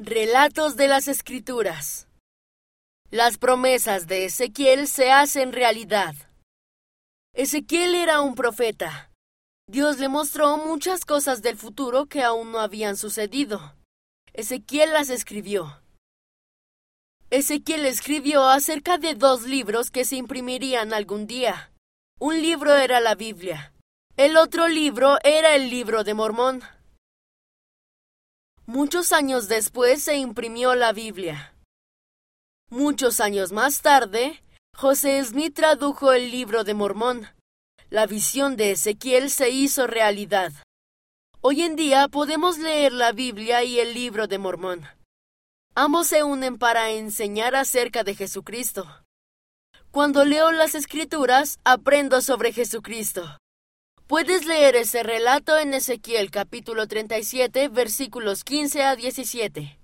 Relatos de las Escrituras. Las promesas de Ezequiel se hacen realidad. Ezequiel era un profeta. Dios le mostró muchas cosas del futuro que aún no habían sucedido. Ezequiel las escribió. Ezequiel escribió acerca de dos libros que se imprimirían algún día. Un libro era la Biblia. El otro libro era el libro de Mormón. Muchos años después se imprimió la Biblia. Muchos años más tarde, José Smith tradujo el libro de Mormón. La visión de Ezequiel se hizo realidad. Hoy en día podemos leer la Biblia y el libro de Mormón. Ambos se unen para enseñar acerca de Jesucristo. Cuando leo las escrituras, aprendo sobre Jesucristo. Puedes leer ese relato en Ezequiel capítulo 37 versículos 15 a 17.